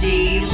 D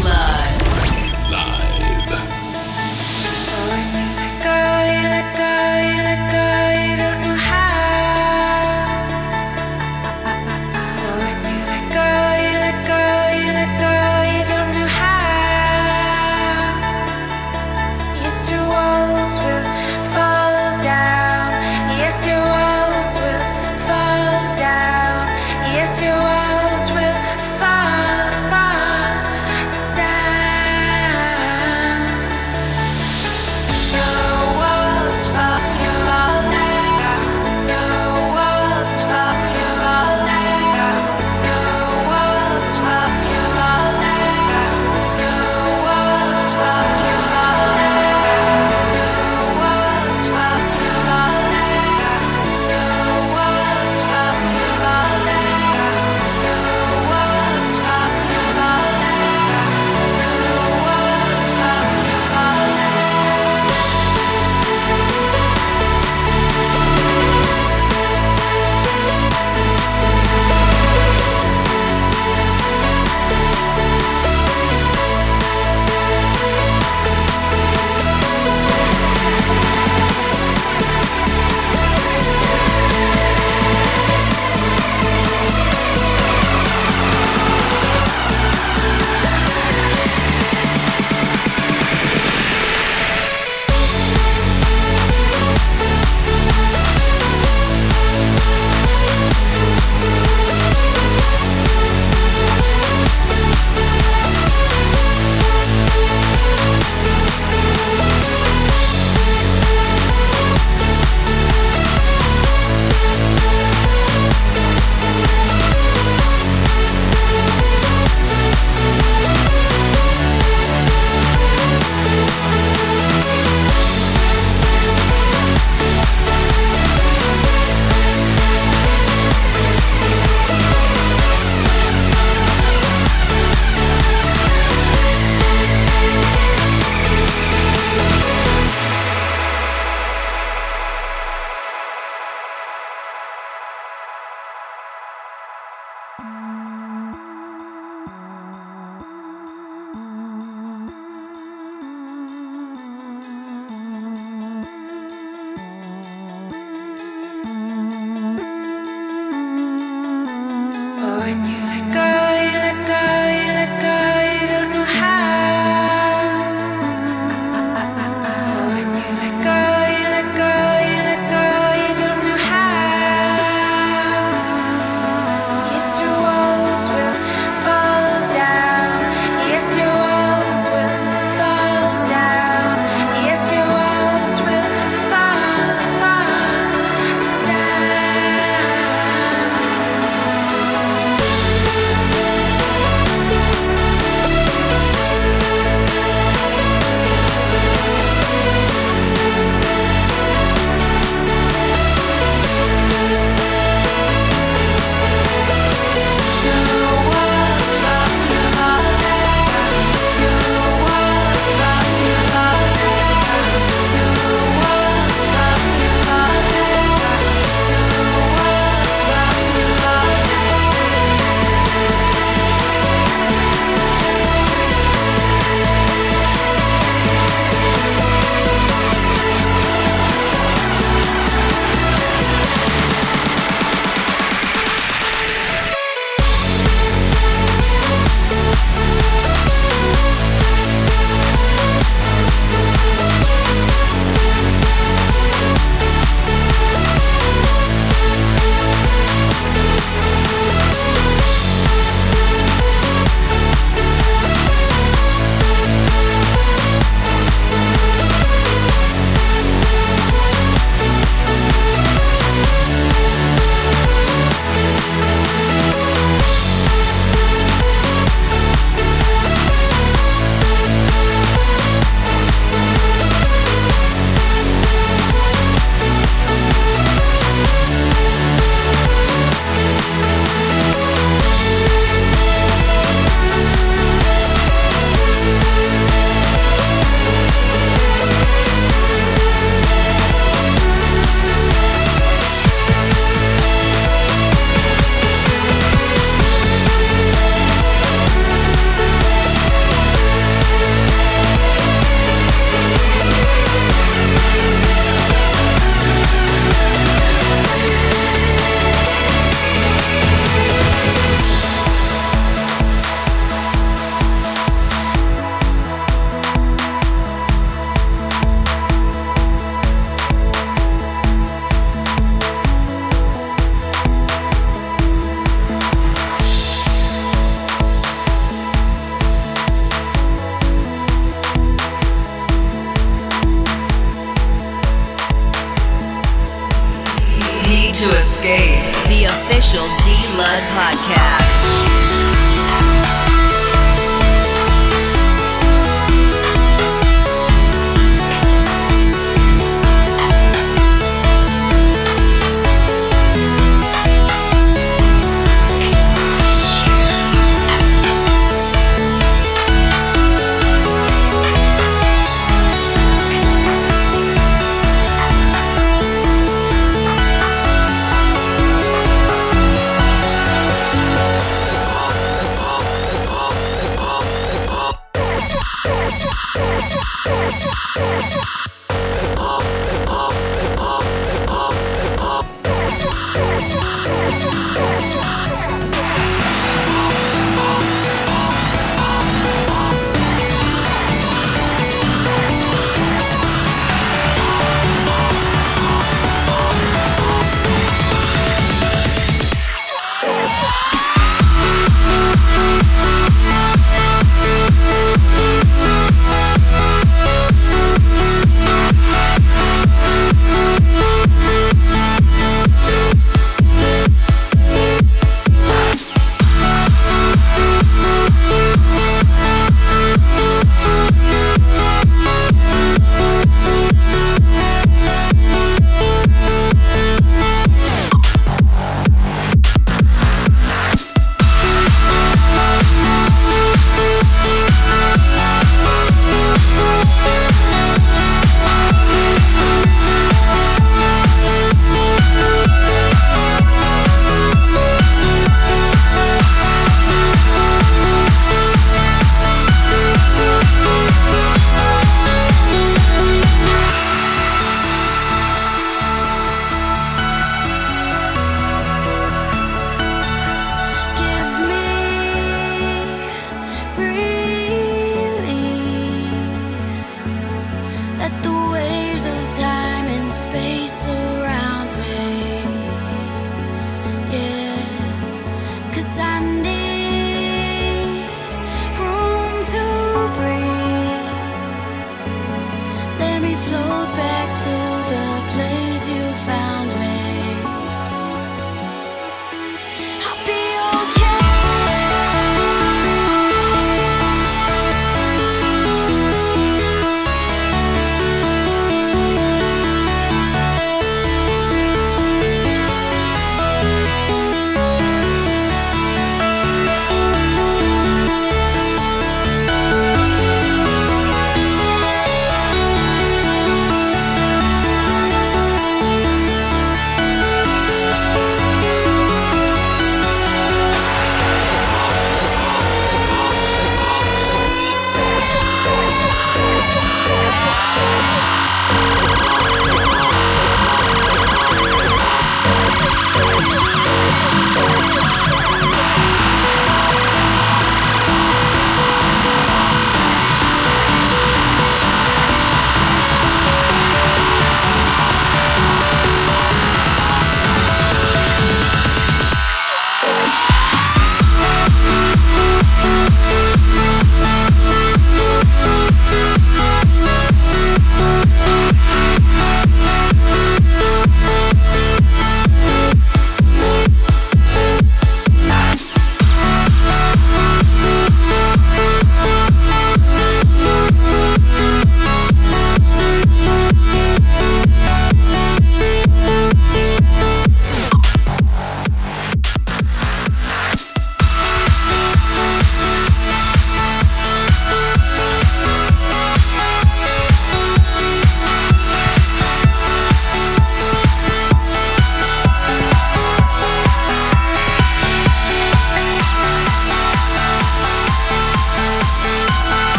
to Escape, the official D Lud podcast.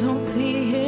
Don't see it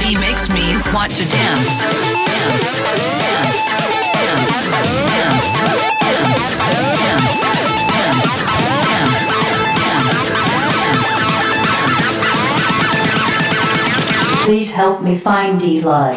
She makes me want to dance, dance, dance, dance, dance. Please help me find Eli.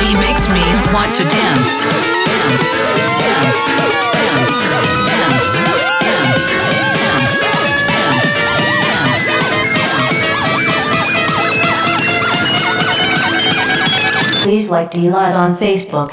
She makes me want to dance. Dance, dance, dance, dance, dance, dance, dance, dance, dance. Please like D-Lud on Facebook.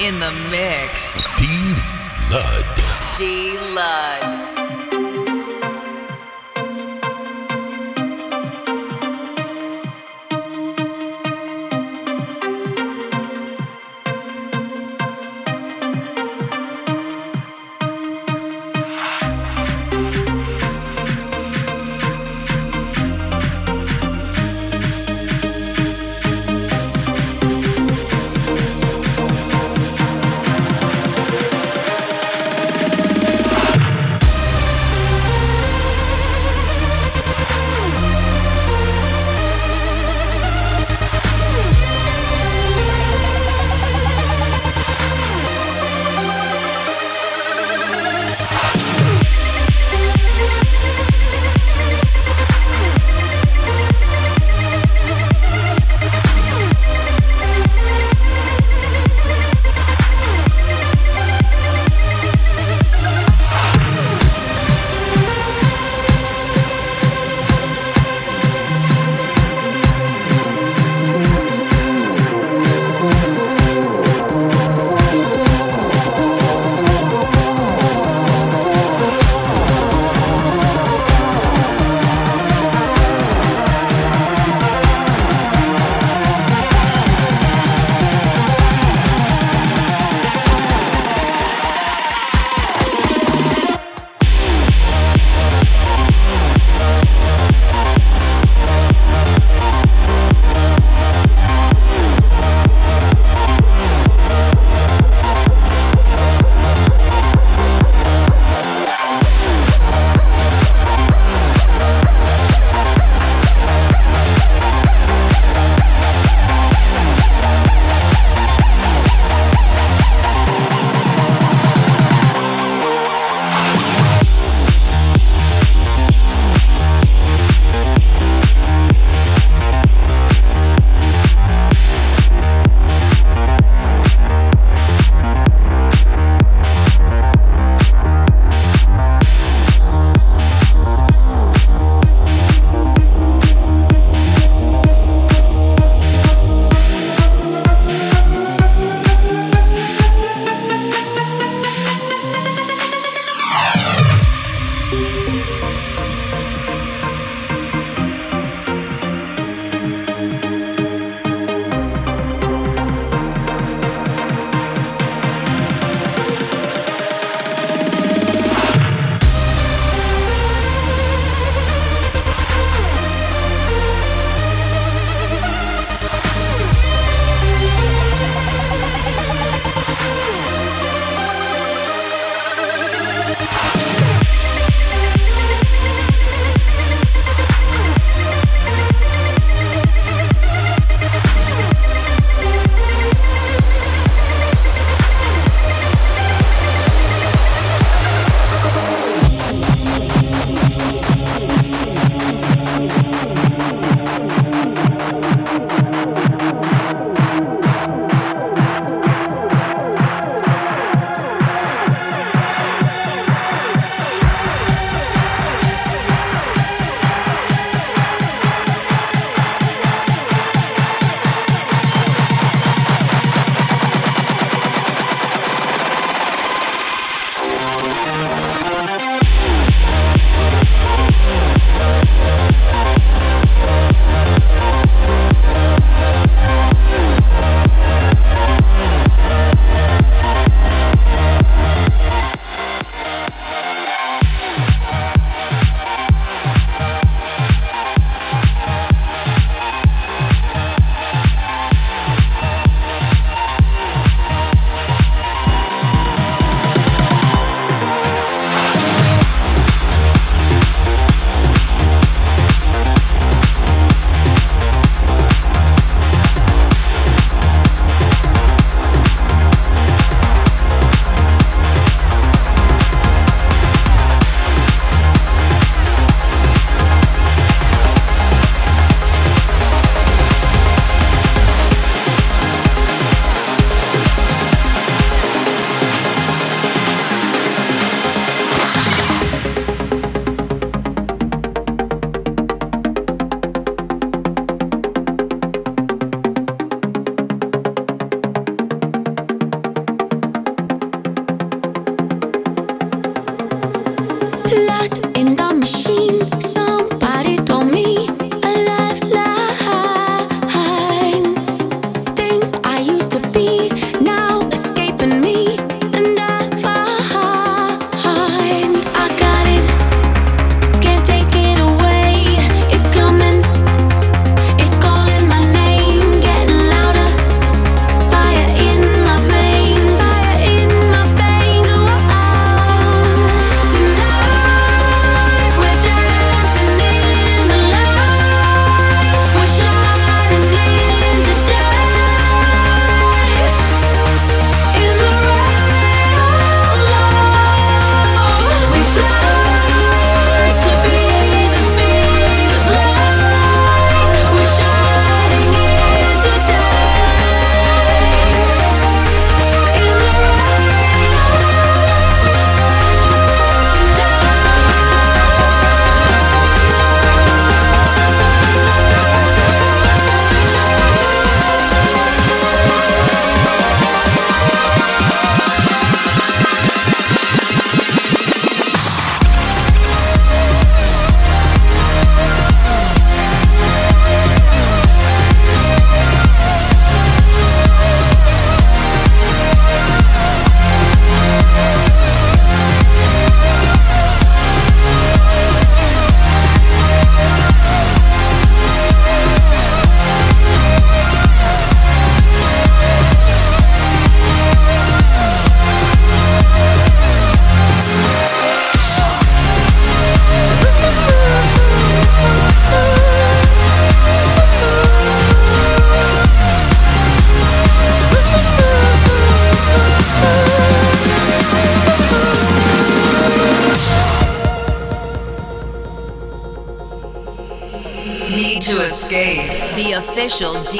in the mix. D Lud. D Lud.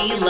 Official